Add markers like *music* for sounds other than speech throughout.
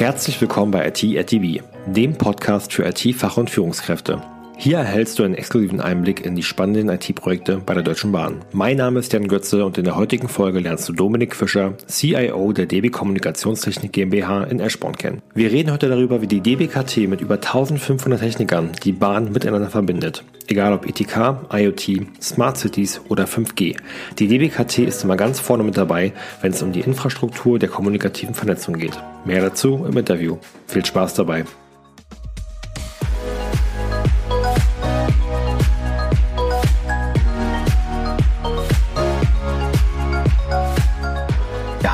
Herzlich willkommen bei IT at DB, dem Podcast für IT-Fach- und Führungskräfte. Hier erhältst du einen exklusiven Einblick in die spannenden IT-Projekte bei der Deutschen Bahn. Mein Name ist Jan Götze und in der heutigen Folge lernst du Dominik Fischer, CIO der DB Kommunikationstechnik GmbH in Eschborn kennen. Wir reden heute darüber, wie die DBKT mit über 1500 Technikern die Bahn miteinander verbindet. Egal ob ETK, IoT, Smart Cities oder 5G. Die DBKT ist immer ganz vorne mit dabei, wenn es um die Infrastruktur der kommunikativen Vernetzung geht. Mehr dazu im Interview. Viel Spaß dabei.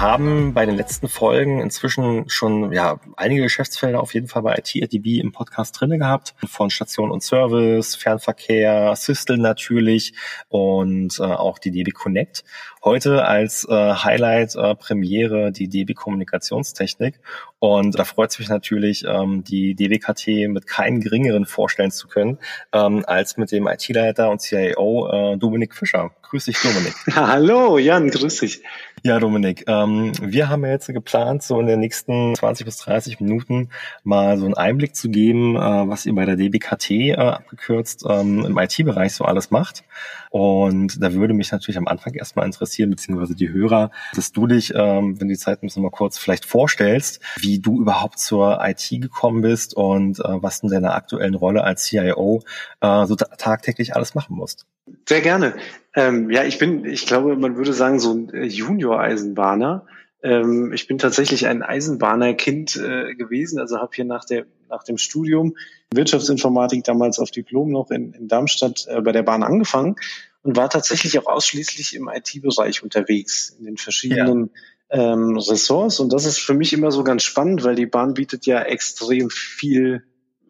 Haben bei den letzten Folgen inzwischen schon ja einige Geschäftsfelder auf jeden Fall bei IT-DB im Podcast drinne gehabt. Von Station und Service, Fernverkehr, Systel natürlich und äh, auch die DB Connect. Heute als äh, Highlight äh, Premiere die DB Kommunikationstechnik. Und da freut es mich natürlich, ähm, die DBKT mit keinem geringeren vorstellen zu können, ähm, als mit dem IT-Leiter und CIO äh, Dominik Fischer. Grüß dich, Dominik. *laughs* Hallo, Jan, grüß dich. Ja, Dominik, ähm, wir haben ja jetzt geplant, so in den nächsten 20 bis 30 Minuten mal so einen Einblick zu geben, äh, was ihr bei der DBKT äh, abgekürzt ähm, im IT-Bereich so alles macht. Und da würde mich natürlich am Anfang erstmal interessieren, beziehungsweise die Hörer, dass du dich, ähm, wenn die Zeit nimmst, mal kurz vielleicht vorstellst, wie du überhaupt zur IT gekommen bist und äh, was in deiner aktuellen Rolle als CIO äh, so tagtäglich alles machen musst. Sehr gerne. Ähm, ja, ich bin, ich glaube, man würde sagen, so ein Junior-Eisenbahner. Ähm, ich bin tatsächlich ein Eisenbahnerkind äh, gewesen, also habe hier nach der nach dem Studium Wirtschaftsinformatik damals auf Diplom noch in, in Darmstadt äh, bei der Bahn angefangen und war tatsächlich auch ausschließlich im IT-Bereich unterwegs, in den verschiedenen ja. ähm, Ressorts. Und das ist für mich immer so ganz spannend, weil die Bahn bietet ja extrem viel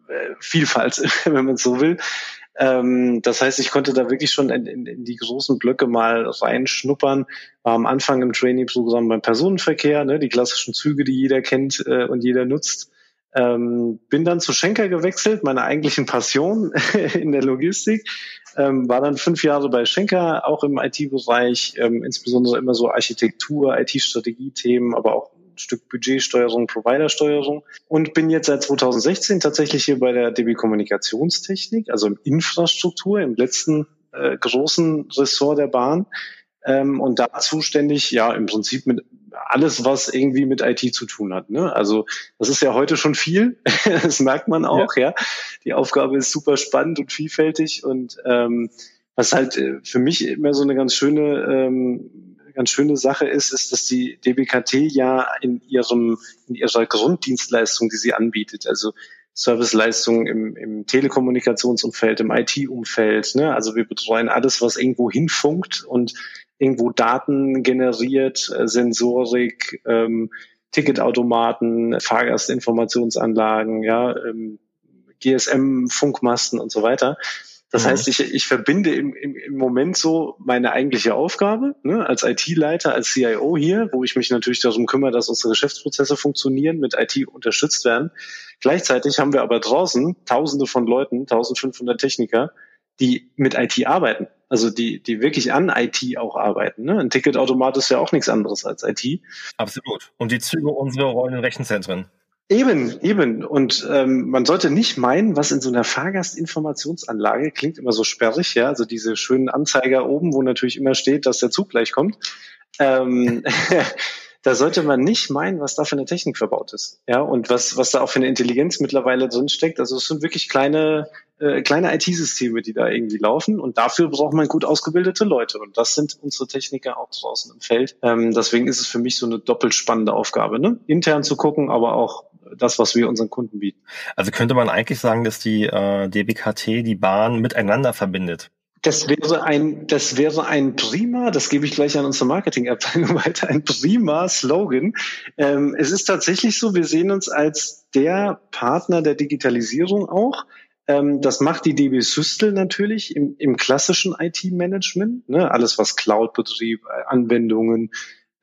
äh, Vielfalt, *laughs* wenn man so will. Ähm, das heißt, ich konnte da wirklich schon in, in, in, die großen Blöcke mal reinschnuppern. War am Anfang im Trainee-Programm beim Personenverkehr, ne, die klassischen Züge, die jeder kennt äh, und jeder nutzt. Ähm, bin dann zu Schenker gewechselt, meine eigentlichen Passion *laughs* in der Logistik. Ähm, war dann fünf Jahre bei Schenker, auch im IT-Bereich, ähm, insbesondere immer so Architektur, IT-Strategie-Themen, aber auch Stück Budgetsteuerung, Providersteuerung und bin jetzt seit 2016 tatsächlich hier bei der DB Kommunikationstechnik, also im Infrastruktur, im letzten äh, großen Ressort der Bahn ähm, und da zuständig, ja, im Prinzip mit alles, was irgendwie mit IT zu tun hat. Ne? Also das ist ja heute schon viel, *laughs* das merkt man auch, ja. ja. Die Aufgabe ist super spannend und vielfältig und ähm, was halt äh, für mich immer so eine ganz schöne ähm, ganz schöne Sache ist, ist, dass die DBKT ja in ihrem in ihrer Grunddienstleistung, die sie anbietet, also Serviceleistungen im, im Telekommunikationsumfeld, im IT-Umfeld. Ne? Also wir betreuen alles, was irgendwo hinfunkt und irgendwo Daten generiert, äh, Sensorik, ähm, Ticketautomaten, Fahrgastinformationsanlagen, ja, ähm, GSM-Funkmasten und so weiter. Das mhm. heißt, ich, ich verbinde im, im, im Moment so meine eigentliche Aufgabe ne, als IT-Leiter, als CIO hier, wo ich mich natürlich darum kümmere, dass unsere Geschäftsprozesse funktionieren, mit IT unterstützt werden. Gleichzeitig haben wir aber draußen Tausende von Leuten, 1500 Techniker, die mit IT arbeiten. Also die, die wirklich an IT auch arbeiten. Ne? Ein Ticketautomat ist ja auch nichts anderes als IT. Absolut. Und die Züge unserer rollenden Rechenzentren. Eben, eben. Und ähm, man sollte nicht meinen, was in so einer Fahrgastinformationsanlage klingt immer so sperrig, ja, also diese schönen Anzeiger oben, wo natürlich immer steht, dass der Zug gleich kommt. Ähm, *laughs* da sollte man nicht meinen, was da für eine Technik verbaut ist. Ja, und was, was da auch für eine Intelligenz mittlerweile drin steckt. Also es sind wirklich kleine, äh, kleine IT-Systeme, die da irgendwie laufen. Und dafür braucht man gut ausgebildete Leute. Und das sind unsere Techniker auch draußen im Feld. Ähm, deswegen ist es für mich so eine doppelt spannende Aufgabe, ne? intern zu gucken, aber auch das, was wir unseren Kunden bieten. Also könnte man eigentlich sagen, dass die äh, DBKT die Bahn miteinander verbindet. Das wäre ein, das wäre ein prima, das gebe ich gleich an unsere Marketingabteilung *laughs* weiter, ein prima Slogan. Ähm, es ist tatsächlich so, wir sehen uns als der Partner der Digitalisierung auch. Ähm, das macht die DB Systel natürlich im, im klassischen IT-Management, ne? alles was Cloud-Betrieb, Anwendungen,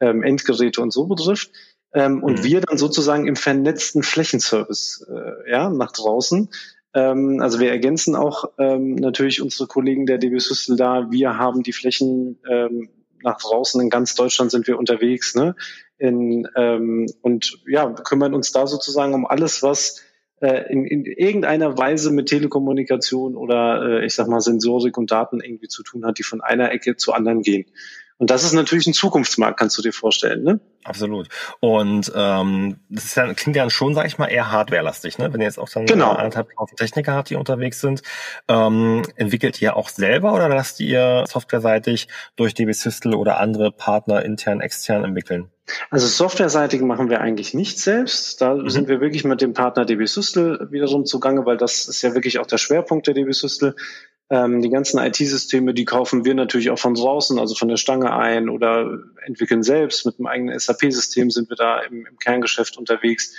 ähm, Endgeräte und so betrifft. Ähm, und mhm. wir dann sozusagen im vernetzten Flächenservice äh, ja, nach draußen. Ähm, also wir ergänzen auch ähm, natürlich unsere Kollegen der DB Systel da. Wir haben die Flächen ähm, nach draußen in ganz Deutschland sind wir unterwegs, ne? In, ähm, und ja, kümmern uns da sozusagen um alles, was äh, in, in irgendeiner Weise mit Telekommunikation oder äh, ich sag mal Sensorik und Daten irgendwie zu tun hat, die von einer Ecke zur anderen gehen. Und das ist natürlich ein Zukunftsmarkt, kannst du dir vorstellen, ne? Absolut. Und ähm, das ist ja, klingt ja schon, sag ich mal, eher hardwarelastig, ne? Wenn ihr jetzt auch dann genau. anderthalb Techniker habt, die unterwegs sind, ähm, entwickelt ihr auch selber oder lasst ihr softwareseitig durch DB Systel oder andere Partner intern, extern entwickeln? Also softwareseitig machen wir eigentlich nicht selbst. Da mhm. sind wir wirklich mit dem Partner DB Systel wiederum zugange, weil das ist ja wirklich auch der Schwerpunkt der DB Systel. Ähm, die ganzen IT-Systeme, die kaufen wir natürlich auch von draußen, also von der Stange ein oder entwickeln selbst. Mit einem eigenen SAP-System sind wir da im, im Kerngeschäft unterwegs.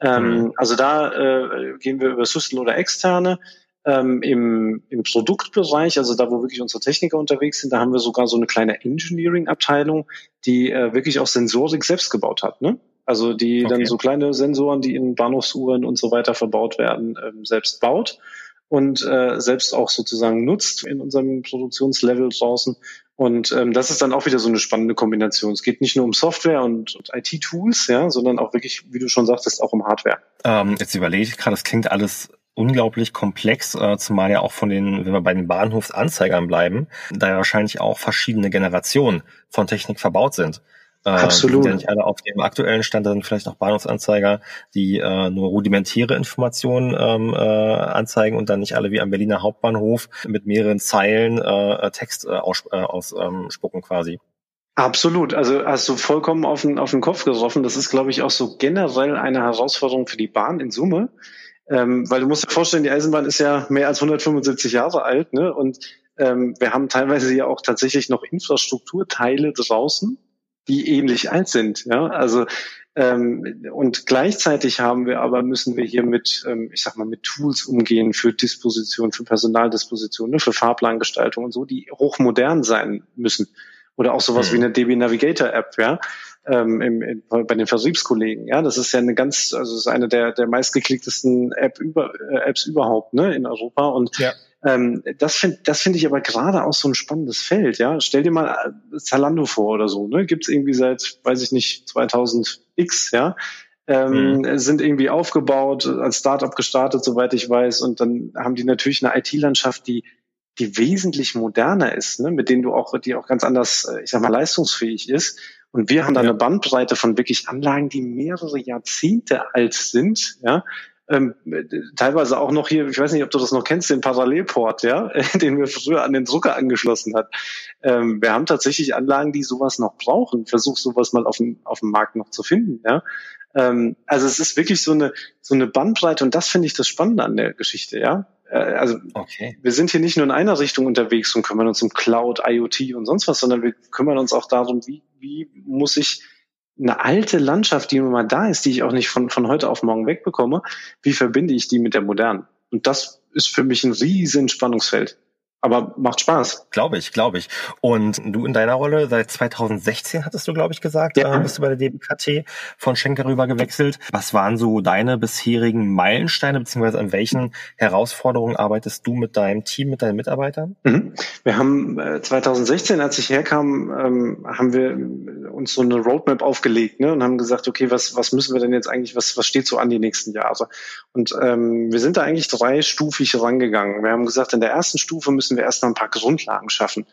Ähm, mhm. Also da äh, gehen wir über Systel oder externe. Ähm, im, Im Produktbereich, also da, wo wirklich unsere Techniker unterwegs sind, da haben wir sogar so eine kleine Engineering-Abteilung, die äh, wirklich auch Sensorik selbst gebaut hat. Ne? Also die okay. dann so kleine Sensoren, die in Bahnhofsuhren und so weiter verbaut werden, ähm, selbst baut und äh, selbst auch sozusagen nutzt in unserem Produktionslevel draußen. Und ähm, das ist dann auch wieder so eine spannende Kombination. Es geht nicht nur um Software und, und IT-Tools, ja, sondern auch wirklich, wie du schon sagtest, auch um Hardware. Ähm, jetzt überlege ich gerade, das klingt alles unglaublich komplex, äh, zumal ja auch von den, wenn wir bei den Bahnhofsanzeigern bleiben, da ja wahrscheinlich auch verschiedene Generationen von Technik verbaut sind. Äh, Absolut. Sind ja nicht alle auf dem aktuellen Stand, da sind vielleicht auch Bahnhofsanzeiger, die äh, nur rudimentäre Informationen ähm, äh, anzeigen und dann nicht alle wie am Berliner Hauptbahnhof mit mehreren Zeilen äh, Text äh, ausspucken aus, ähm, spucken quasi. Absolut. Also hast du vollkommen auf den, auf den Kopf getroffen. Das ist, glaube ich, auch so generell eine Herausforderung für die Bahn in Summe. Ähm, weil du musst dir vorstellen, die Eisenbahn ist ja mehr als 175 Jahre alt, ne? Und ähm, wir haben teilweise ja auch tatsächlich noch Infrastrukturteile draußen, die ähnlich alt sind. Ja, also ähm, und gleichzeitig haben wir aber müssen wir hier mit, ähm, ich sag mal, mit Tools umgehen für Disposition, für Personaldisposition, ne, für Fahrplangestaltung und so, die hochmodern sein müssen. Oder auch sowas mhm. wie eine DB Navigator App, ja, ähm, im, im, bei den Vertriebskollegen. Ja, das ist ja eine ganz, also ist eine der der meistgeklicktesten App über, äh, Apps überhaupt, ne, in Europa. Und ja. Ähm, das finde das finde ich aber gerade auch so ein spannendes Feld. Ja, stell dir mal äh, Zalando vor oder so. Ne, gibt's irgendwie seit, weiß ich nicht, 2000 X. Ja, ähm, mhm. sind irgendwie aufgebaut, als Startup gestartet, soweit ich weiß. Und dann haben die natürlich eine IT-Landschaft, die die wesentlich moderner ist, ne, mit denen du auch, die auch ganz anders, äh, ich sag mal, leistungsfähig ist. Und wir haben da ja. eine Bandbreite von wirklich Anlagen, die mehrere Jahrzehnte alt sind, ja, ähm, teilweise auch noch hier, ich weiß nicht, ob du das noch kennst, den Parallelport, ja, *laughs* den wir früher an den Drucker angeschlossen hat. Ähm, wir haben tatsächlich Anlagen, die sowas noch brauchen. Versuch sowas mal auf dem, auf dem Markt noch zu finden, ja. Ähm, also es ist wirklich so eine, so eine Bandbreite und das finde ich das Spannende an der Geschichte, ja. Äh, also okay. wir sind hier nicht nur in einer Richtung unterwegs und kümmern uns um Cloud, IoT und sonst was, sondern wir kümmern uns auch darum, wie, wie muss ich eine alte Landschaft, die nun mal da ist, die ich auch nicht von, von heute auf morgen wegbekomme, wie verbinde ich die mit der modernen? Und das ist für mich ein riesen Spannungsfeld aber macht Spaß. Glaube ich, glaube ich. Und du in deiner Rolle seit 2016 hattest du, glaube ich, gesagt, ja. äh, bist du bei der DBKT von Schenker rüber gewechselt. Was waren so deine bisherigen Meilensteine, beziehungsweise an welchen Herausforderungen arbeitest du mit deinem Team, mit deinen Mitarbeitern? Mhm. Wir haben äh, 2016, als ich herkam, ähm, haben wir uns so eine Roadmap aufgelegt ne, und haben gesagt, okay, was, was müssen wir denn jetzt eigentlich, was, was steht so an die nächsten Jahre? Und ähm, wir sind da eigentlich dreistufig rangegangen. Wir haben gesagt, in der ersten Stufe müssen müssen wir erst ein paar Grundlagen schaffen.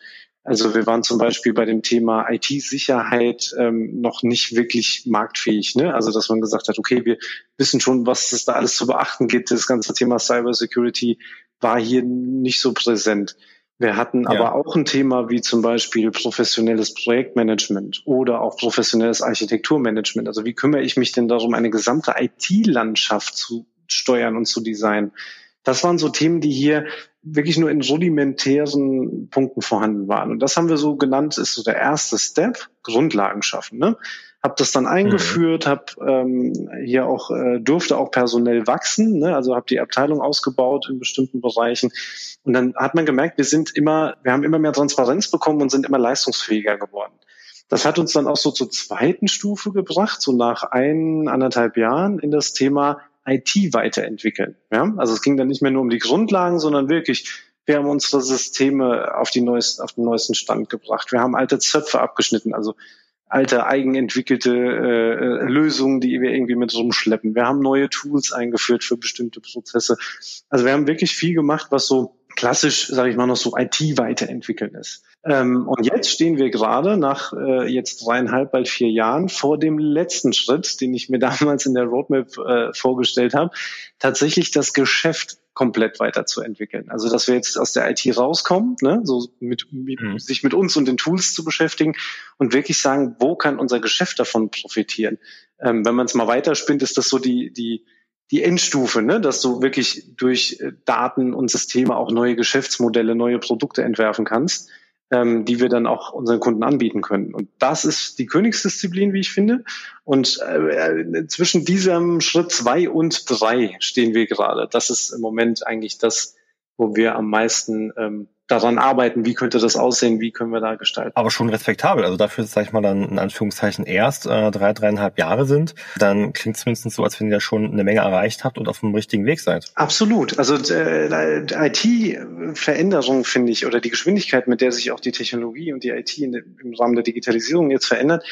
Also wir waren zum Beispiel bei dem Thema IT-Sicherheit ähm, noch nicht wirklich marktfähig. Ne? Also dass man gesagt hat, okay, wir wissen schon, was es da alles zu beachten gibt. Das ganze Thema Cybersecurity war hier nicht so präsent. Wir hatten ja. aber auch ein Thema wie zum Beispiel professionelles Projektmanagement oder auch professionelles Architekturmanagement. Also wie kümmere ich mich denn darum, eine gesamte IT-Landschaft zu steuern und zu designen? Das waren so Themen, die hier wirklich nur in rudimentären Punkten vorhanden waren. Und das haben wir so genannt, ist so der erste Step, Grundlagen schaffen. Ne? Hab das dann eingeführt, mhm. hab ähm, hier auch äh, durfte auch personell wachsen, ne? also habe die Abteilung ausgebaut in bestimmten Bereichen. Und dann hat man gemerkt, wir sind immer, wir haben immer mehr Transparenz bekommen und sind immer leistungsfähiger geworden. Das hat uns dann auch so zur zweiten Stufe gebracht, so nach ein, anderthalb Jahren in das Thema IT weiterentwickeln. Ja? Also es ging dann nicht mehr nur um die Grundlagen, sondern wirklich, Wir haben unsere Systeme auf, die neuesten, auf den neuesten Stand gebracht. Wir haben alte Zöpfe abgeschnitten, also alte eigenentwickelte äh, Lösungen, die wir irgendwie mit rumschleppen. Wir haben neue Tools eingeführt für bestimmte Prozesse. Also wir haben wirklich viel gemacht, was so klassisch, sage ich mal, noch so IT weiterentwickeln ist. Ähm, und jetzt stehen wir gerade nach äh, jetzt dreieinhalb, bald vier Jahren vor dem letzten Schritt, den ich mir *laughs* damals in der Roadmap äh, vorgestellt habe, tatsächlich das Geschäft komplett weiterzuentwickeln. Also dass wir jetzt aus der IT rauskommen, ne, so mit, mit mhm. sich mit uns und den Tools zu beschäftigen und wirklich sagen, wo kann unser Geschäft davon profitieren? Ähm, wenn man es mal weiterspinnt, ist das so die die die Endstufe, ne, dass du wirklich durch äh, Daten und Systeme auch neue Geschäftsmodelle, neue Produkte entwerfen kannst, ähm, die wir dann auch unseren Kunden anbieten können. Und das ist die Königsdisziplin, wie ich finde. Und äh, äh zwischen diesem Schritt zwei und drei stehen wir gerade. Das ist im Moment eigentlich das, wo wir am meisten ähm, daran arbeiten, wie könnte das aussehen, wie können wir da gestalten. Aber schon respektabel. Also dafür, sag ich mal, dann in Anführungszeichen erst äh, drei, dreieinhalb Jahre sind, dann klingt es zumindest so, als wenn ihr da schon eine Menge erreicht habt und auf dem richtigen Weg seid. Absolut. Also äh, IT-Veränderung, finde ich, oder die Geschwindigkeit, mit der sich auch die Technologie und die IT in, im Rahmen der Digitalisierung jetzt verändert,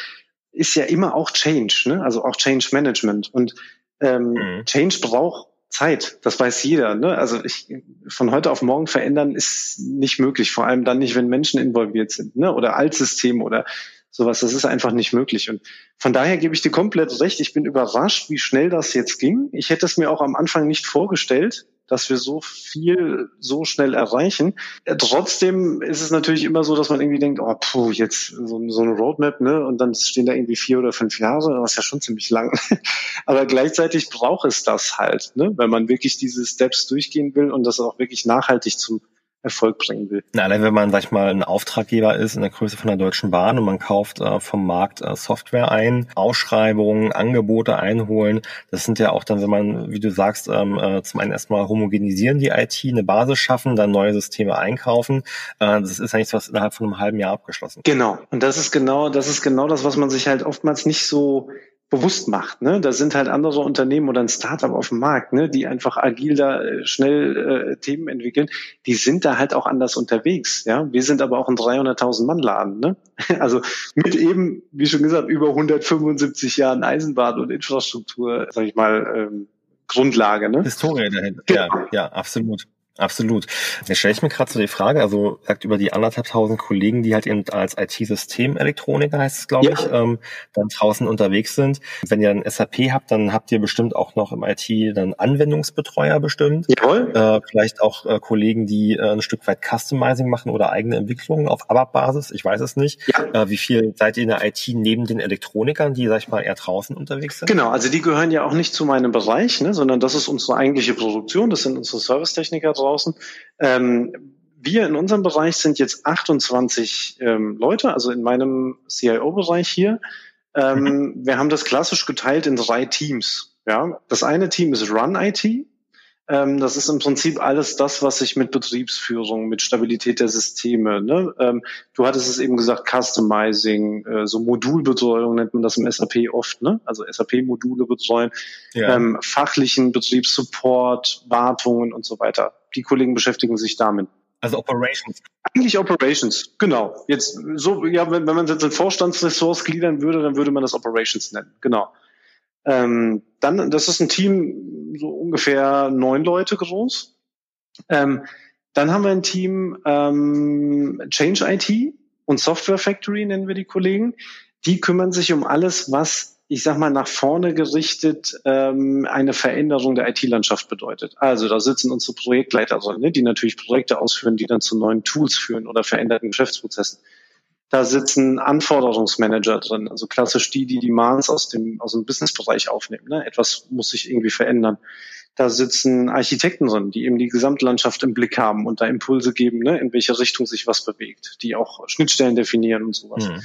ist ja immer auch Change, ne? also auch Change Management. Und ähm, mhm. Change braucht Zeit, das weiß jeder. Ne? Also ich, von heute auf morgen verändern ist nicht möglich, vor allem dann nicht, wenn Menschen involviert sind ne? oder Altsysteme oder sowas. Das ist einfach nicht möglich. Und von daher gebe ich dir komplett recht. Ich bin überrascht, wie schnell das jetzt ging. Ich hätte es mir auch am Anfang nicht vorgestellt, dass wir so viel so schnell erreichen. Äh, trotzdem ist es natürlich immer so, dass man irgendwie denkt, oh, puh, jetzt so, so eine Roadmap, ne? Und dann stehen da irgendwie vier oder fünf Jahre, was ja schon ziemlich lang. *laughs* Aber gleichzeitig braucht es das halt, ne? Wenn man wirklich diese Steps durchgehen will und das auch wirklich nachhaltig zum Erfolg bringen will. Na, allein wenn man, sag ich mal, ein Auftraggeber ist in der Größe von der Deutschen Bahn und man kauft äh, vom Markt äh, Software ein, Ausschreibungen, Angebote einholen, das sind ja auch dann, wenn man, wie du sagst, ähm, äh, zum einen erstmal homogenisieren die IT, eine Basis schaffen, dann neue Systeme einkaufen. Äh, das ist eigentlich was innerhalb von einem halben Jahr abgeschlossen. Genau. Und das ist genau, das ist genau das, was man sich halt oftmals nicht so bewusst macht. Ne? Da sind halt andere Unternehmen oder ein Startup auf dem Markt, ne? die einfach agil da äh, schnell äh, Themen entwickeln. Die sind da halt auch anders unterwegs. Ja, wir sind aber auch ein 300.000 Mann Laden. Ne? *laughs* Also mit eben, wie schon gesagt, über 175 Jahren Eisenbahn und Infrastruktur, sag ich mal, ähm, Grundlage. Ne? Historie dahinter. Genau. Ja, ja, absolut. Absolut. Jetzt stelle ich mir gerade so die Frage, also sagt über die anderthalbtausend Kollegen, die halt eben als IT-Systemelektroniker heißt es, glaube ja. ich, ähm, dann draußen unterwegs sind. Wenn ihr ein SAP habt, dann habt ihr bestimmt auch noch im IT dann Anwendungsbetreuer bestimmt. Jawohl. Äh, vielleicht auch äh, Kollegen, die äh, ein Stück weit Customizing machen oder eigene Entwicklungen auf ABAP-Basis. Ich weiß es nicht. Ja. Äh, wie viel seid ihr in der IT neben den Elektronikern, die, sag ich mal, eher draußen unterwegs sind? Genau, also die gehören ja auch nicht zu meinem Bereich, ne, sondern das ist unsere eigentliche Produktion. Das sind unsere Servicetechniker draußen. Ähm, wir in unserem Bereich sind jetzt 28 ähm, Leute, also in meinem CIO-Bereich hier. Ähm, mhm. Wir haben das klassisch geteilt in drei Teams. Ja, das eine Team ist Run IT. Ähm, das ist im Prinzip alles das, was sich mit Betriebsführung, mit Stabilität der Systeme. Ne? Ähm, du hattest es eben gesagt, Customizing, äh, so Modulbetreuung nennt man das im SAP oft. Ne? Also SAP-Module betreuen, ja. ähm, fachlichen Betriebssupport, Wartungen und so weiter die Kollegen beschäftigen sich damit. Also Operations. Eigentlich Operations, genau. Jetzt so, ja, wenn, wenn man jetzt in Vorstandsressorts gliedern würde, dann würde man das Operations nennen, genau. Ähm, dann, das ist ein Team so ungefähr neun Leute groß. Ähm, dann haben wir ein Team ähm, Change IT und Software Factory nennen wir die Kollegen. Die kümmern sich um alles, was ich sag mal, nach vorne gerichtet ähm, eine Veränderung der IT-Landschaft bedeutet. Also da sitzen unsere Projektleiter drin, ne, die natürlich Projekte ausführen, die dann zu neuen Tools führen oder veränderten Geschäftsprozessen. Da sitzen Anforderungsmanager drin, also klassisch die, die Demands aus dem, aus dem Businessbereich aufnehmen. Ne? Etwas muss sich irgendwie verändern. Da sitzen Architekten drin, die eben die Gesamtlandschaft im Blick haben und da Impulse geben, ne, in welche Richtung sich was bewegt, die auch Schnittstellen definieren und sowas. Mhm.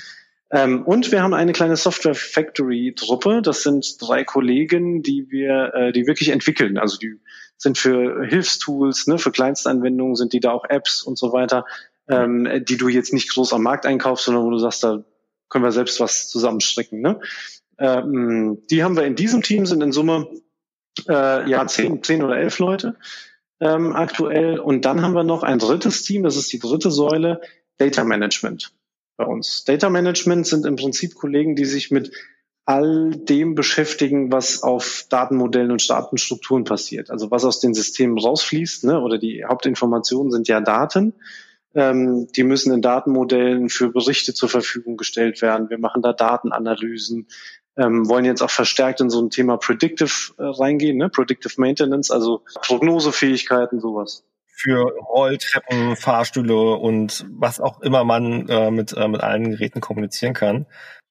Ähm, und wir haben eine kleine Software Factory Truppe. Das sind drei Kollegen, die wir, äh, die wirklich entwickeln. Also die sind für Hilfstools, ne, für Kleinstanwendungen sind die da auch Apps und so weiter, ähm, die du jetzt nicht groß am Markt einkaufst, sondern wo du sagst, da können wir selbst was zusammenstricken. Ne? Ähm, die haben wir in diesem Team, sind in Summe äh, ja zehn, zehn oder elf Leute. ähm, aktuell. Und dann haben wir noch ein drittes Team, das ist die dritte Säule, Data Management bei uns. Data Management sind im Prinzip Kollegen, die sich mit all dem beschäftigen, was auf Datenmodellen und Datenstrukturen passiert. Also was aus den Systemen rausfließt, ne? oder die Hauptinformationen sind ja Daten. Ähm, die müssen in Datenmodellen für Berichte zur Verfügung gestellt werden. Wir machen da Datenanalysen, ähm, wollen jetzt auch verstärkt in so ein Thema Predictive äh, reingehen, ne? Predictive Maintenance, also Prognosefähigkeiten, sowas für Rolltreppen, Fahrstühle und was auch immer man äh, mit, äh, mit allen Geräten kommunizieren kann.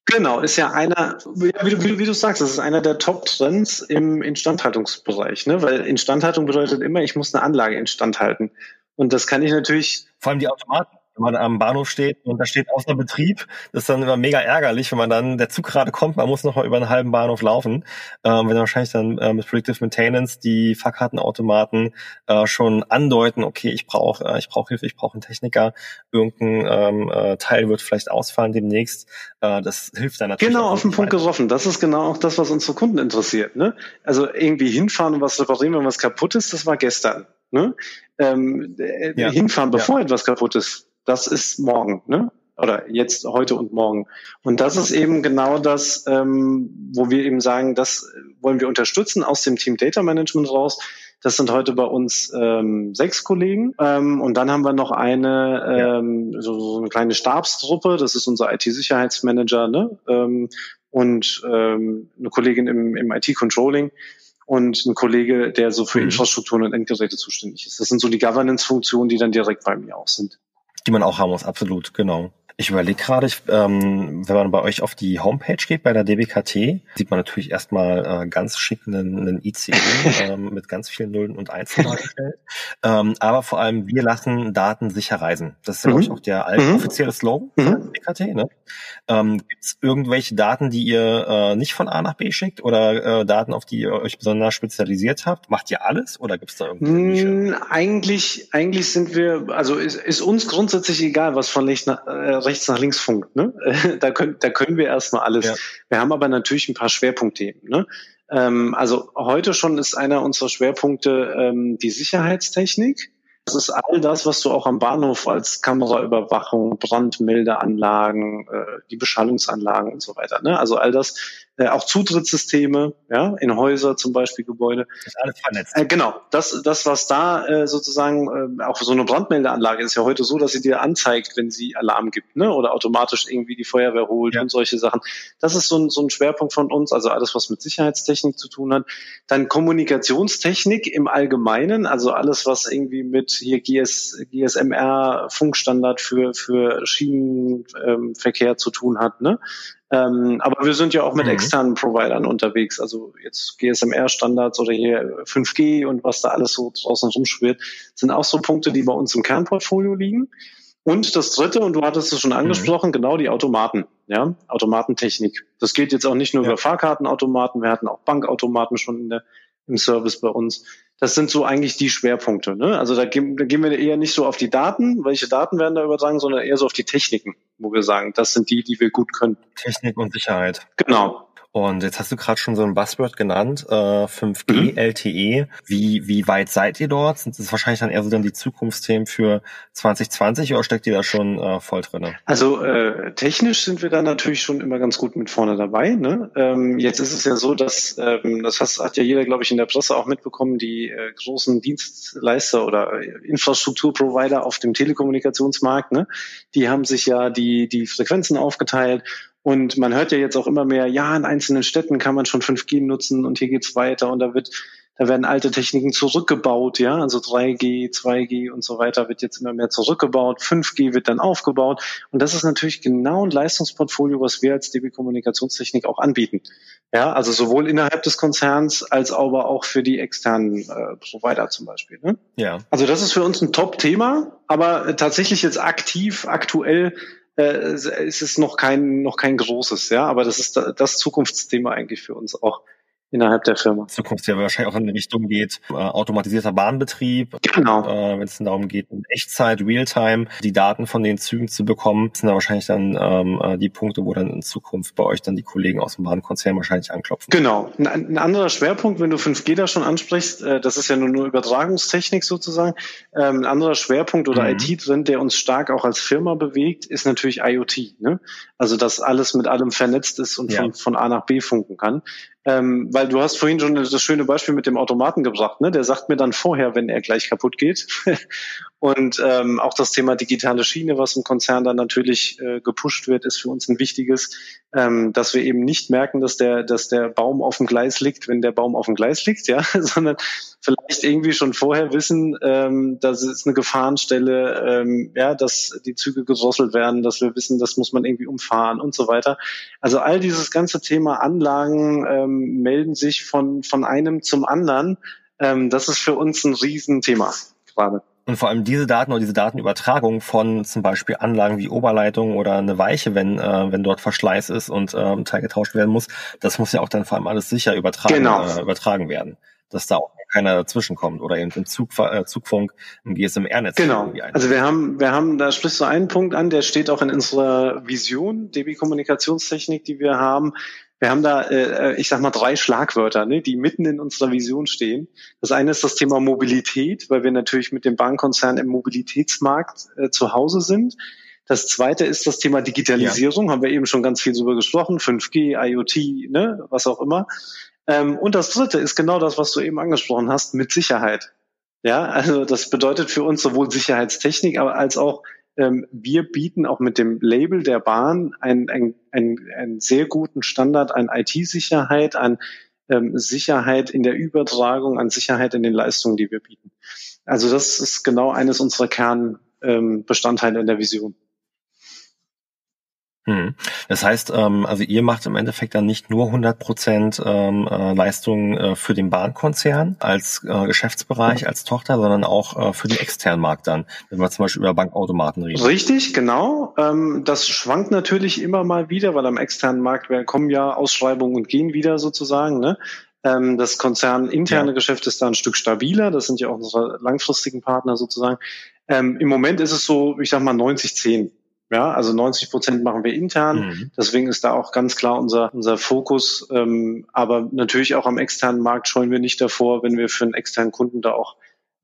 Genau, ist ja einer, wie, wie, wie du sagst, das ist einer der Top-Trends im Instandhaltungsbereich, ne? Weil Instandhaltung bedeutet immer, ich muss eine Anlage instand halten. Und das kann ich natürlich. Vor allem die Automaten wenn man am Bahnhof steht und da steht außer Betrieb, das ist dann immer mega ärgerlich, wenn man dann, der Zug gerade kommt, man muss noch mal über einen halben Bahnhof laufen, ähm, wenn wahrscheinlich dann äh, mit Predictive Maintenance die Fahrkartenautomaten äh, schon andeuten, okay, ich brauche äh, ich brauche Hilfe, ich brauche einen Techniker, irgendein ähm, äh, Teil wird vielleicht ausfallen demnächst, äh, das hilft dann natürlich. Genau, auf den Punkt getroffen, das ist genau auch das, was unsere Kunden interessiert. Ne? Also irgendwie hinfahren und was reparieren, wenn was kaputt ist, das war gestern. Ne? Ähm, äh, ja. Hinfahren, bevor ja. etwas kaputt ist, das ist morgen, ne? Oder jetzt, heute und morgen. Und das ist eben genau das, ähm, wo wir eben sagen, das wollen wir unterstützen aus dem Team Data Management raus. Das sind heute bei uns ähm, sechs Kollegen. Ähm, und dann haben wir noch eine, ähm, so, so eine kleine Stabstruppe. Das ist unser IT-Sicherheitsmanager ne? ähm, und ähm, eine Kollegin im, im IT-Controlling und ein Kollege, der so für mhm. Infrastrukturen und Endgeräte zuständig ist. Das sind so die Governance-Funktionen, die dann direkt bei mir auch sind die man auch haben muss, absolut, genau. Ich überlege gerade, ähm, wenn man bei euch auf die Homepage geht, bei der DBKT, sieht man natürlich erstmal äh, ganz schick einen, einen ICE *laughs* ähm, mit ganz vielen Nullen und Einsen dargestellt. ähm, aber vor allem, wir lassen Daten sicher reisen. Das ist ja, mhm. glaube ich, auch der alte, mhm. offizielle Slogan mhm. der DBKT. Ne? Ähm, Gibt es irgendwelche Daten, die ihr äh, nicht von A nach B schickt oder äh, Daten, auf die ihr euch besonders spezialisiert habt? Macht ihr alles oder gibt es da irgendwie? Mm, eigentlich, eigentlich sind wir, also ist, ist uns grundsätzlich egal, was von Licht nach, äh, rechts nach links funkt. Ne? *laughs* da, können, da können wir erstmal alles. Ja. Wir haben aber natürlich ein paar Schwerpunktthemen. Ne? Ähm, also heute schon ist einer unserer Schwerpunkte ähm, die Sicherheitstechnik. Das ist all das, was du auch am Bahnhof als Kameraüberwachung, Brandmeldeanlagen, äh, die Beschallungsanlagen und so weiter. Ne? Also all das äh, auch Zutrittssysteme, ja, in Häuser zum Beispiel Gebäude. Das ist alles vernetzt. Äh, genau, das, das was da äh, sozusagen, äh, auch so eine Brandmeldeanlage ist ja heute so, dass sie dir anzeigt, wenn sie Alarm gibt, ne, oder automatisch irgendwie die Feuerwehr holt ja. und solche Sachen. Das ist so ein, so ein Schwerpunkt von uns, also alles, was mit Sicherheitstechnik zu tun hat. Dann Kommunikationstechnik im Allgemeinen, also alles, was irgendwie mit hier GS, GSMR Funkstandard für, für Schienenverkehr ähm, zu tun hat, ne? Ähm, aber wir sind ja auch mit mhm. externen Providern unterwegs, also jetzt GSMR-Standards oder hier 5G und was da alles so draußen rumschwirrt, sind auch so Punkte, die bei uns im Kernportfolio liegen. Und das dritte, und du hattest es schon mhm. angesprochen, mhm. genau die Automaten, ja, Automatentechnik. Das geht jetzt auch nicht nur ja. über Fahrkartenautomaten, wir hatten auch Bankautomaten schon in der, im Service bei uns. Das sind so eigentlich die Schwerpunkte. Ne? Also da gehen, da gehen wir eher nicht so auf die Daten, welche Daten werden da übertragen, sondern eher so auf die Techniken, wo wir sagen, das sind die, die wir gut können. Technik und Sicherheit. Genau. Und jetzt hast du gerade schon so ein Buzzword genannt, äh, 5G, mhm. LTE. Wie, wie weit seid ihr dort? Sind das wahrscheinlich dann eher so dann die Zukunftsthemen für 2020 oder steckt ihr da schon äh, voll drin? Also äh, technisch sind wir da natürlich schon immer ganz gut mit vorne dabei. Ne? Ähm, jetzt ist es ja so, dass, ähm, das hat ja jeder, glaube ich, in der Presse auch mitbekommen, die äh, großen Dienstleister oder äh, Infrastrukturprovider auf dem Telekommunikationsmarkt, ne? die haben sich ja die, die Frequenzen aufgeteilt und man hört ja jetzt auch immer mehr, ja, in einzelnen Städten kann man schon 5G nutzen und hier geht's weiter und da wird, da werden alte Techniken zurückgebaut, ja, also 3G, 2G und so weiter wird jetzt immer mehr zurückgebaut, 5G wird dann aufgebaut und das ist natürlich genau ein Leistungsportfolio, was wir als DB Kommunikationstechnik auch anbieten. Ja, also sowohl innerhalb des Konzerns als aber auch für die externen äh, Provider zum Beispiel. Ne? Ja. Also das ist für uns ein Top-Thema, aber tatsächlich jetzt aktiv, aktuell äh, ist noch kein, noch kein großes, ja, aber das ist das Zukunftsthema eigentlich für uns auch. Innerhalb der Firma. Zukunft ja wahrscheinlich auch in die Richtung geht, äh, automatisierter Bahnbetrieb. Genau. Äh, Wenn es darum geht, in Echtzeit, Realtime, die Daten von den Zügen zu bekommen, sind da wahrscheinlich dann ähm, äh, die Punkte, wo dann in Zukunft bei euch dann die Kollegen aus dem Bahnkonzern wahrscheinlich anklopfen. Genau. Ein, ein anderer Schwerpunkt, wenn du 5G da schon ansprichst, äh, das ist ja nur, nur Übertragungstechnik sozusagen. Ähm, ein anderer Schwerpunkt oder mhm. IT drin, der uns stark auch als Firma bewegt, ist natürlich IoT. Ne? Also dass alles mit allem vernetzt ist und ja. von, von A nach B funken kann. Ähm, weil du hast vorhin schon das schöne Beispiel mit dem Automaten gebracht, ne? Der sagt mir dann vorher, wenn er gleich kaputt geht. *laughs* Und ähm, auch das Thema digitale Schiene, was im Konzern dann natürlich äh, gepusht wird, ist für uns ein wichtiges, ähm, dass wir eben nicht merken, dass der, dass der Baum auf dem Gleis liegt, wenn der Baum auf dem Gleis liegt, ja, *laughs* sondern vielleicht irgendwie schon vorher wissen, ähm, dass es eine Gefahrenstelle, ähm, ja, dass die Züge gedrosselt werden, dass wir wissen, das muss man irgendwie umfahren und so weiter. Also all dieses ganze Thema Anlagen ähm, melden sich von von einem zum anderen. Ähm, das ist für uns ein Riesenthema gerade. Und vor allem diese Daten oder diese Datenübertragung von zum Beispiel Anlagen wie Oberleitung oder eine Weiche, wenn, äh, wenn dort Verschleiß ist und äh, ein Teil getauscht werden muss, das muss ja auch dann vor allem alles sicher übertragen, genau. äh, übertragen werden. Dass da auch keiner dazwischen kommt oder eben im Zug, äh, Zugfunk, im GSMR-Netz. Genau. Also wir haben, wir haben, da sprichst du einen Punkt an, der steht auch in unserer Vision, DB-Kommunikationstechnik, die wir haben. Wir haben da, äh, ich sag mal, drei Schlagwörter, ne, die mitten in unserer Vision stehen. Das eine ist das Thema Mobilität, weil wir natürlich mit dem Bahnkonzern im Mobilitätsmarkt äh, zu Hause sind. Das zweite ist das Thema Digitalisierung, ja. haben wir eben schon ganz viel drüber gesprochen, 5G, IoT, ne, was auch immer. Ähm, und das dritte ist genau das, was du eben angesprochen hast, mit Sicherheit. Ja, also das bedeutet für uns sowohl Sicherheitstechnik, aber als auch ähm, wir bieten auch mit dem Label der Bahn einen, einen, einen, sehr guten Standard an IT-Sicherheit, an ähm, Sicherheit in der Übertragung, an Sicherheit in den Leistungen, die wir bieten. Also das ist genau eines unserer Kernbestandteile ähm, in der Vision. Hm. Das heißt, ähm, also ihr macht im Endeffekt dann nicht nur 100 Prozent ähm, äh, Leistungen äh, für den Bahnkonzern als äh, Geschäftsbereich, als Tochter, sondern auch für den externen Markt dann, wenn wir zum Beispiel über Bankautomaten reden. Richtig, genau. Ähm, das schwankt natürlich immer mal wieder, weil am externen Markt kommen ja Ausschreibungen und gehen wieder sozusagen. Ne? Das Konzern interne ja. Geschäft ist da ein Stück stabiler. Das sind ja auch unsere langfristigen Partner sozusagen. Im Moment ist es so, ich sag mal 90-10. Ja, also 90 Prozent machen wir intern. Mhm. Deswegen ist da auch ganz klar unser, unser Fokus. Ähm, aber natürlich auch am externen Markt scheuen wir nicht davor, wenn wir für einen externen Kunden da auch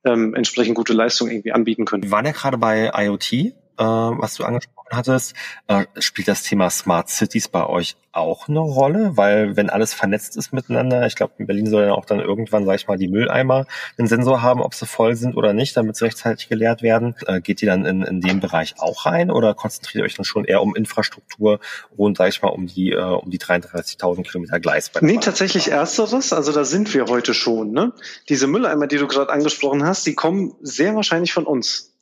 ähm, entsprechend gute Leistung irgendwie anbieten können. Wir waren ja gerade bei IoT, äh, was du angesprochen hattest. Äh, spielt das Thema Smart Cities bei euch auch eine Rolle? Weil wenn alles vernetzt ist miteinander, ich glaube, in Berlin soll ja auch dann irgendwann, sag ich mal, die Mülleimer einen Sensor haben, ob sie voll sind oder nicht, damit sie rechtzeitig geleert werden. Äh, geht ihr dann in, in den Bereich auch rein oder konzentriert ihr euch dann schon eher um Infrastruktur rund, sag ich mal, um die, äh, um die 33.000 Kilometer Gleis? Nee, tatsächlich ersteres. Also da sind wir heute schon. Ne? Diese Mülleimer, die du gerade angesprochen hast, die kommen sehr wahrscheinlich von uns.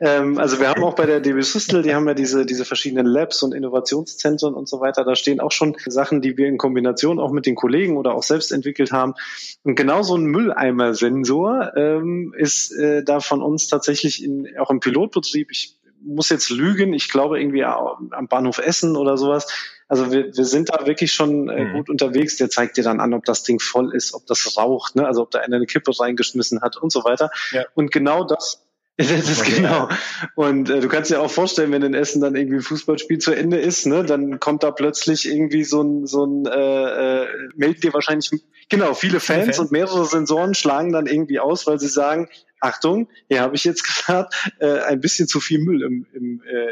Ähm, also wir haben auch bei der DB Systel, die haben ja diese, diese verschiedenen Labs und Innovationszentren und so weiter. Da stehen auch schon Sachen, die wir in Kombination auch mit den Kollegen oder auch selbst entwickelt haben. Und genau so ein Mülleimer-Sensor ähm, ist äh, da von uns tatsächlich in, auch im Pilotbetrieb. Ich muss jetzt lügen, ich glaube irgendwie am Bahnhof Essen oder sowas. Also wir, wir sind da wirklich schon äh, mhm. gut unterwegs. Der zeigt dir dann an, ob das Ding voll ist, ob das raucht, ne? also ob da einer eine Kippe reingeschmissen hat und so weiter. Ja. Und genau das *laughs* das ist okay. genau. Und äh, du kannst dir auch vorstellen, wenn in Essen dann irgendwie ein Fußballspiel zu Ende ist, ne, dann kommt da plötzlich irgendwie so ein, so ein äh, äh, meldet dir wahrscheinlich, genau, viele Fans, viele Fans und mehrere Sensoren schlagen dann irgendwie aus, weil sie sagen, Achtung, hier habe ich jetzt *laughs* gerade äh, ein bisschen zu viel Müll im, im, äh,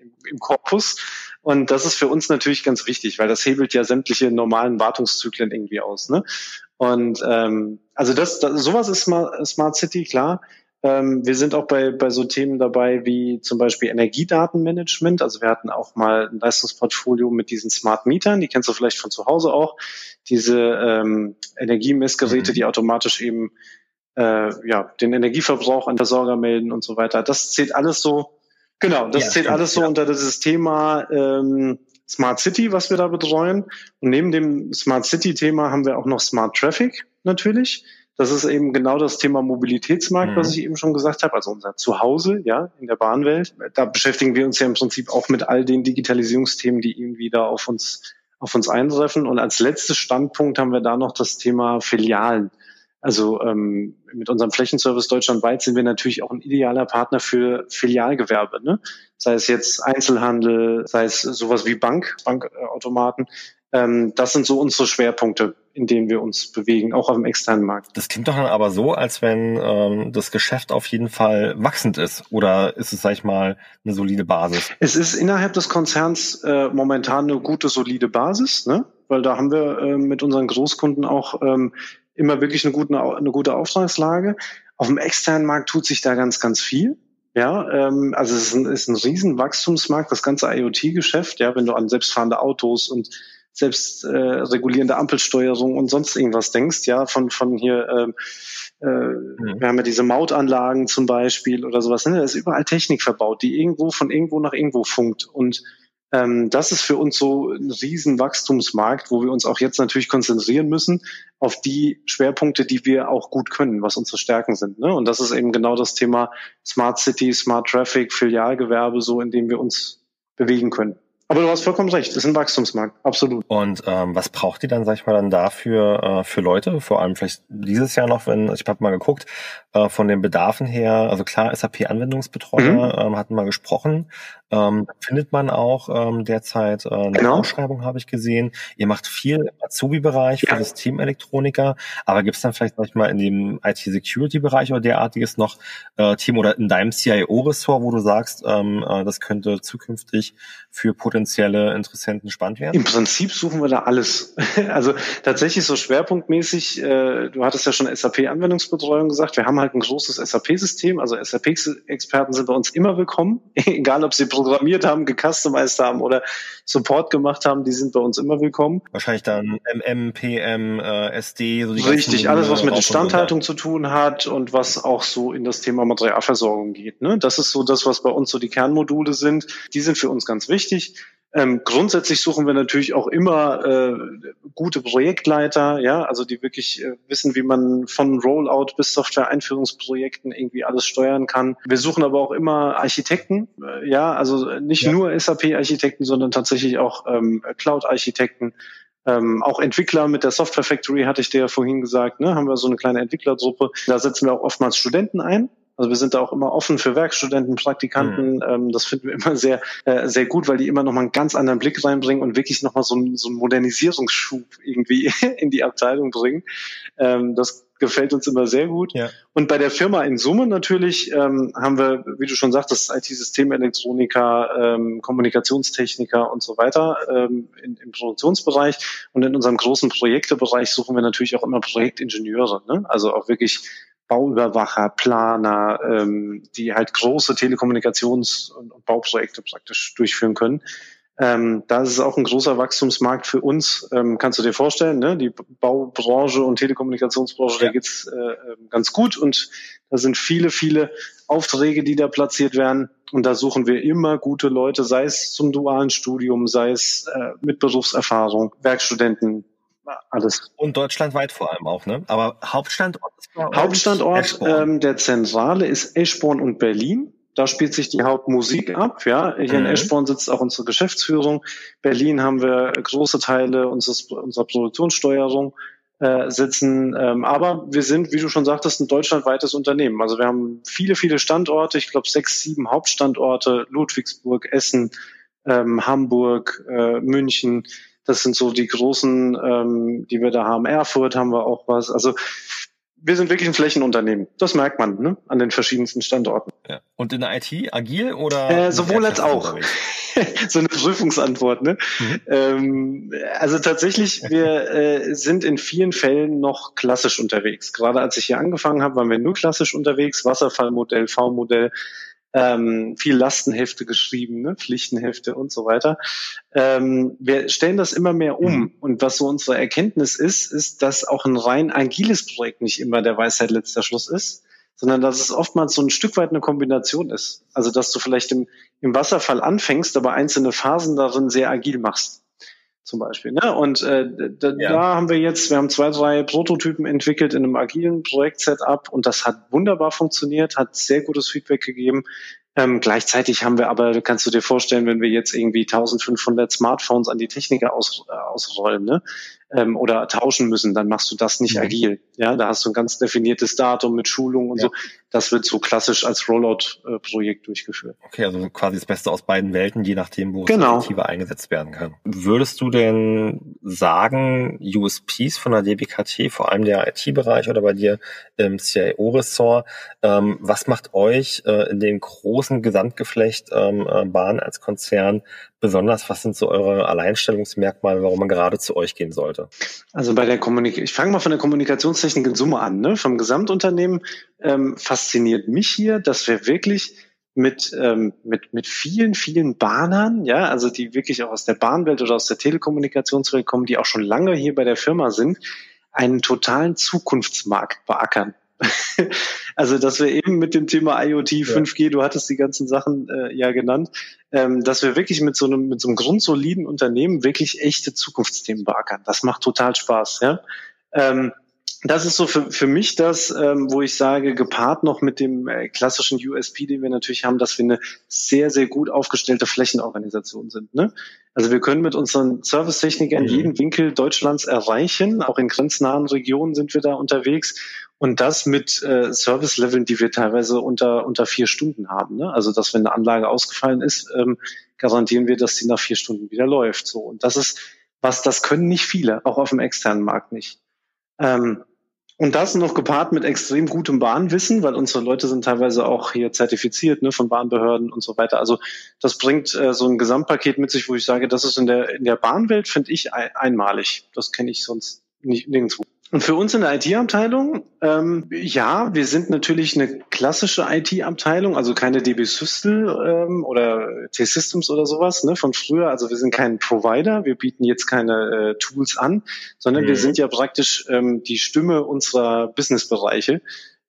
im, im Korpus. Und das ist für uns natürlich ganz wichtig, weil das hebelt ja sämtliche normalen Wartungszyklen irgendwie aus. Ne? Und ähm, also das, das sowas ist Smart, Smart City, klar. Ähm, wir sind auch bei, bei so Themen dabei wie zum Beispiel Energiedatenmanagement. Also wir hatten auch mal ein Leistungsportfolio mit diesen Smart Mietern, die kennst du vielleicht von zu Hause auch. Diese ähm, Energiemessgeräte, mhm. die automatisch eben äh, ja, den Energieverbrauch an Versorger melden und so weiter. Das zählt alles so, genau, das ja, zählt stimmt, alles so ja. unter dieses Thema ähm, Smart City, was wir da betreuen. Und neben dem Smart City-Thema haben wir auch noch Smart Traffic natürlich. Das ist eben genau das Thema Mobilitätsmarkt, mhm. was ich eben schon gesagt habe, also unser Zuhause, ja, in der Bahnwelt. Da beschäftigen wir uns ja im Prinzip auch mit all den Digitalisierungsthemen, die irgendwie da auf uns auf uns eintreffen. Und als letztes Standpunkt haben wir da noch das Thema Filialen. Also ähm, mit unserem Flächenservice deutschlandweit sind wir natürlich auch ein idealer Partner für Filialgewerbe. Ne? Sei es jetzt Einzelhandel, sei es sowas wie Bank, Bankautomaten. Ähm, das sind so unsere Schwerpunkte, in denen wir uns bewegen, auch auf dem externen Markt. Das klingt doch dann aber so, als wenn ähm, das Geschäft auf jeden Fall wachsend ist. Oder ist es, sag ich mal, eine solide Basis? Es ist innerhalb des Konzerns äh, momentan eine gute, solide Basis, ne? weil da haben wir äh, mit unseren Großkunden auch ähm, immer wirklich eine gute, eine gute Auftragslage. Auf dem externen Markt tut sich da ganz, ganz viel. Ja, ähm, also es ist ein, ist ein riesen Wachstumsmarkt, das ganze IoT-Geschäft, ja, wenn du an selbstfahrende Autos und selbst äh, regulierende Ampelsteuerung und sonst irgendwas denkst, ja, von, von hier, ähm, äh, mhm. wir haben ja diese Mautanlagen zum Beispiel oder sowas, ne? da ist überall Technik verbaut, die irgendwo von irgendwo nach irgendwo funkt. Und ähm, das ist für uns so ein riesen Wachstumsmarkt, wo wir uns auch jetzt natürlich konzentrieren müssen auf die Schwerpunkte, die wir auch gut können, was unsere Stärken sind. Ne? Und das ist eben genau das Thema Smart City, Smart Traffic, Filialgewerbe, so in dem wir uns bewegen können. Aber du hast vollkommen recht, das ist ein Wachstumsmarkt, absolut. Und ähm, was braucht ihr dann, sag ich mal, dann dafür äh, für Leute? Vor allem vielleicht dieses Jahr noch, wenn, ich habe mal geguckt, äh, von den Bedarfen her, also klar, SAP-Anwendungsbetreuer mhm. ähm, hatten wir gesprochen. Ähm, findet man auch ähm, derzeit äh, eine genau. Ausschreibung, habe ich gesehen. Ihr macht viel im Azubi-Bereich ja. für Systemelektroniker, aber gibt es dann vielleicht manchmal in dem IT-Security-Bereich oder derartiges noch äh, Team oder in deinem CIO-Ressort, wo du sagst, ähm, äh, das könnte zukünftig für potenzielle Interessenten spannend werden? Im Prinzip suchen wir da alles. *laughs* also tatsächlich so schwerpunktmäßig, äh, du hattest ja schon SAP-Anwendungsbetreuung gesagt, wir haben halt ein großes SAP-System, also SAP-Experten sind bei uns immer willkommen, *laughs* egal ob sie programmiert haben, gecustomized haben oder Support gemacht haben, die sind bei uns immer willkommen. Wahrscheinlich dann MM, PM, äh, SD, so die Richtig, alles, was mit Instandhaltung zu tun hat und was auch so in das Thema Materialversorgung geht. Ne? Das ist so das, was bei uns so die Kernmodule sind. Die sind für uns ganz wichtig. Ähm, grundsätzlich suchen wir natürlich auch immer äh, gute Projektleiter, ja, also die wirklich äh, wissen, wie man von Rollout bis Software-Einführungsprojekten irgendwie alles steuern kann. Wir suchen aber auch immer Architekten, äh, ja, also nicht ja. nur SAP-Architekten, sondern tatsächlich auch ähm, Cloud-Architekten. Ähm, auch Entwickler mit der Software Factory hatte ich dir ja vorhin gesagt, ne, haben wir so eine kleine Entwicklergruppe. Da setzen wir auch oftmals Studenten ein, also wir sind da auch immer offen für Werkstudenten, Praktikanten. Mhm. Ähm, das finden wir immer sehr, äh, sehr gut, weil die immer noch mal einen ganz anderen Blick reinbringen und wirklich noch mal so, ein, so einen Modernisierungsschub irgendwie *laughs* in die Abteilung bringen. Ähm, das gefällt uns immer sehr gut. Ja. Und bei der Firma in Summe natürlich ähm, haben wir, wie du schon sagtest, IT-Systemelektroniker, ähm, Kommunikationstechniker und so weiter ähm, in, im Produktionsbereich. Und in unserem großen Projektebereich suchen wir natürlich auch immer Projektingenieure, ne? also auch wirklich Bauüberwacher, Planer, ähm, die halt große Telekommunikations- und Bauprojekte praktisch durchführen können. Ähm, da ist es auch ein großer Wachstumsmarkt für uns. Ähm, kannst du dir vorstellen, ne? die Baubranche und Telekommunikationsbranche, ja. da geht's äh, ähm, ganz gut und da sind viele, viele Aufträge, die da platziert werden. Und da suchen wir immer gute Leute, sei es zum dualen Studium, sei es äh, mit Berufserfahrung, Werkstudenten, alles. Und deutschlandweit vor allem auch, ne? Aber Hauptstandort ist Hauptstandort ähm, der Zentrale ist Eschborn und Berlin. Da spielt sich die Hauptmusik ab. Ja, hier mhm. in Eschborn sitzt auch unsere Geschäftsführung. Berlin haben wir große Teile unseres, unserer Produktionssteuerung äh, sitzen. Ähm, aber wir sind, wie du schon sagtest, ein deutschlandweites Unternehmen. Also wir haben viele, viele Standorte. Ich glaube sechs, sieben Hauptstandorte: Ludwigsburg, Essen, ähm, Hamburg, äh, München. Das sind so die großen, ähm, die wir da haben. Erfurt haben wir auch was. Also wir sind wirklich ein Flächenunternehmen. Das merkt man ne? an den verschiedensten Standorten. Ja. Und in der IT agil oder? Äh, sowohl als auch. *laughs* so eine Prüfungsantwort. Ne? Mhm. Ähm, also tatsächlich, wir äh, sind in vielen Fällen noch klassisch unterwegs. Gerade als ich hier angefangen habe, waren wir nur klassisch unterwegs. Wasserfallmodell, V-Modell ähm, viel Lastenhefte geschrieben, ne? Pflichtenhefte und so weiter. Ähm, wir stellen das immer mehr um. Mhm. Und was so unsere Erkenntnis ist, ist, dass auch ein rein agiles Projekt nicht immer der Weisheit letzter Schluss ist, sondern dass es oftmals so ein Stück weit eine Kombination ist. Also dass du vielleicht im, im Wasserfall anfängst, aber einzelne Phasen darin sehr agil machst zum Beispiel. Ne? Und äh, da, ja. da haben wir jetzt, wir haben zwei, drei Prototypen entwickelt in einem agilen Projekt-Setup und das hat wunderbar funktioniert, hat sehr gutes Feedback gegeben. Ähm, gleichzeitig haben wir aber, kannst du dir vorstellen, wenn wir jetzt irgendwie 1500 Smartphones an die Techniker aus, äh, ausrollen ne? Ähm, oder tauschen müssen, dann machst du das nicht mhm. agil. Ja, da hast du ein ganz definiertes Datum mit Schulung und ja. so. Das wird so klassisch als Rollout-Projekt durchgeführt. Okay, also quasi das Beste aus beiden Welten, je nachdem, wo genau. es effektiver eingesetzt werden kann. Würdest du denn sagen, USPs von der DBKT, vor allem der IT-Bereich oder bei dir im CIO-Ressort, ähm, was macht euch äh, in dem großen Gesamtgeflecht ähm, äh, Bahn als Konzern besonders? Was sind so eure Alleinstellungsmerkmale, warum man gerade zu euch gehen sollte? Also bei der Kommunikation, ich fange mal von der Kommunikationstechnik in Summe an. Ne? Vom Gesamtunternehmen ähm, fasziniert mich hier, dass wir wirklich mit, ähm, mit, mit vielen, vielen Bahnern, ja, also die wirklich auch aus der Bahnwelt oder aus der Telekommunikationswelt kommen, die auch schon lange hier bei der Firma sind, einen totalen Zukunftsmarkt beackern. *laughs* also, dass wir eben mit dem Thema IoT, 5G, du hattest die ganzen Sachen äh, ja genannt, ähm, dass wir wirklich mit so einem, mit so einem grundsoliden Unternehmen wirklich echte Zukunftsthemen beackern. Das macht total Spaß, ja. Ähm, das ist so für, für mich das, ähm, wo ich sage, gepaart noch mit dem äh, klassischen USP, den wir natürlich haben, dass wir eine sehr, sehr gut aufgestellte Flächenorganisation sind. Ne? Also wir können mit unseren Servicetechnikern mhm. jeden Winkel Deutschlands erreichen. Auch in grenznahen Regionen sind wir da unterwegs. Und das mit äh, Service-Leveln, die wir teilweise unter, unter vier Stunden haben. Ne? Also, dass wenn eine Anlage ausgefallen ist, ähm, garantieren wir, dass sie nach vier Stunden wieder läuft. So. Und das ist was, das können nicht viele, auch auf dem externen Markt nicht. Ähm, und das noch gepaart mit extrem gutem Bahnwissen, weil unsere Leute sind teilweise auch hier zertifiziert ne, von Bahnbehörden und so weiter. Also das bringt äh, so ein Gesamtpaket mit sich, wo ich sage, das ist in der in der Bahnwelt finde ich ein, einmalig. Das kenne ich sonst nicht nirgendwo. Und für uns in der IT-Abteilung, ähm, ja, wir sind natürlich eine klassische IT-Abteilung, also keine DB Systel ähm, oder T-Systems oder sowas ne, von früher. Also wir sind kein Provider, wir bieten jetzt keine äh, Tools an, sondern mhm. wir sind ja praktisch ähm, die Stimme unserer Businessbereiche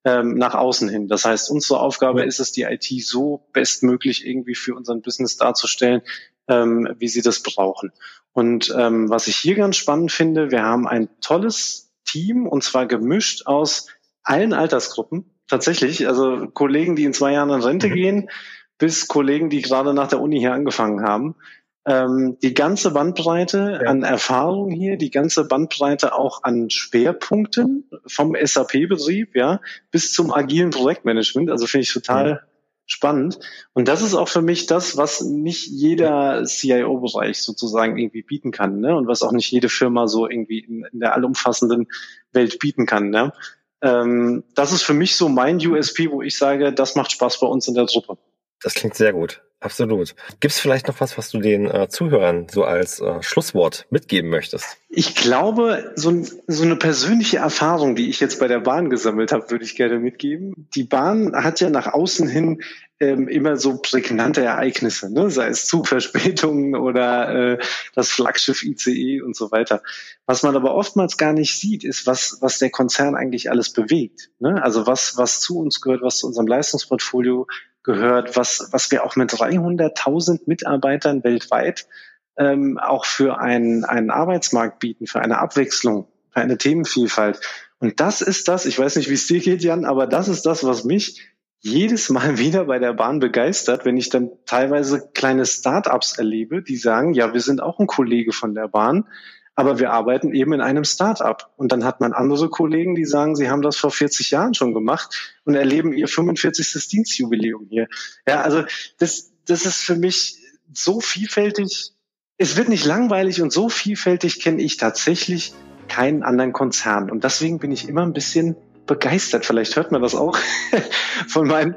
ähm, nach außen hin. Das heißt, unsere Aufgabe mhm. ist es, die IT so bestmöglich irgendwie für unseren Business darzustellen, ähm, wie sie das brauchen. Und ähm, was ich hier ganz spannend finde, wir haben ein tolles Team und zwar gemischt aus allen Altersgruppen. Tatsächlich, also Kollegen, die in zwei Jahren in Rente mhm. gehen, bis Kollegen, die gerade nach der Uni hier angefangen haben. Ähm, die ganze Bandbreite ja. an Erfahrung hier, die ganze Bandbreite auch an Schwerpunkten vom SAP-Betrieb, ja, bis zum agilen Projektmanagement. Also finde ich total spannend. Und das ist auch für mich das, was nicht jeder CIO-Bereich sozusagen irgendwie bieten kann, ne? Und was auch nicht jede Firma so irgendwie in, in der allumfassenden Welt bieten kann, ne? Ähm, das ist für mich so mein USP, wo ich sage, das macht Spaß bei uns in der Truppe. Das klingt sehr gut. Absolut. Gibt es vielleicht noch was, was du den äh, Zuhörern so als äh, Schlusswort mitgeben möchtest? Ich glaube, so, so eine persönliche Erfahrung, die ich jetzt bei der Bahn gesammelt habe, würde ich gerne mitgeben. Die Bahn hat ja nach außen hin ähm, immer so prägnante Ereignisse, ne? sei es Zugverspätungen oder äh, das Flaggschiff ICE und so weiter. Was man aber oftmals gar nicht sieht, ist, was, was der Konzern eigentlich alles bewegt. Ne? Also was, was zu uns gehört, was zu unserem Leistungsportfolio gehört, was, was wir auch mit 300.000 Mitarbeitern weltweit ähm, auch für einen, einen Arbeitsmarkt bieten, für eine Abwechslung, für eine Themenvielfalt. Und das ist das, ich weiß nicht, wie es dir geht, Jan, aber das ist das, was mich jedes Mal *laughs* wieder bei der Bahn begeistert, wenn ich dann teilweise kleine Start-ups erlebe, die sagen, ja, wir sind auch ein Kollege von der Bahn, aber wir arbeiten eben in einem Start-up. Und dann hat man andere Kollegen, die sagen, sie haben das vor 40 Jahren schon gemacht und erleben ihr 45. Dienstjubiläum hier. Ja, also das, das ist für mich so vielfältig. Es wird nicht langweilig und so vielfältig kenne ich tatsächlich keinen anderen Konzern. Und deswegen bin ich immer ein bisschen begeistert. Vielleicht hört man das auch *laughs* von, meinem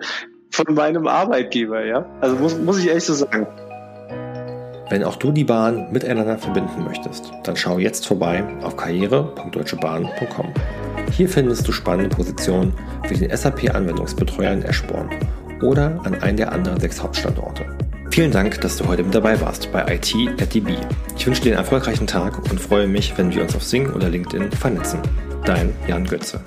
von meinem Arbeitgeber, ja. Also muss, muss ich ehrlich so sagen. Wenn auch du die Bahn miteinander verbinden möchtest, dann schau jetzt vorbei auf karriere.deutschebahn.com. Hier findest du spannende Positionen für den SAP-Anwendungsbetreuer in Eschborn oder an einem der anderen sechs Hauptstandorte. Vielen Dank, dass du heute mit dabei warst bei IT at DB. Ich wünsche dir einen erfolgreichen Tag und freue mich, wenn wir uns auf Sing oder LinkedIn vernetzen. Dein Jan Götze.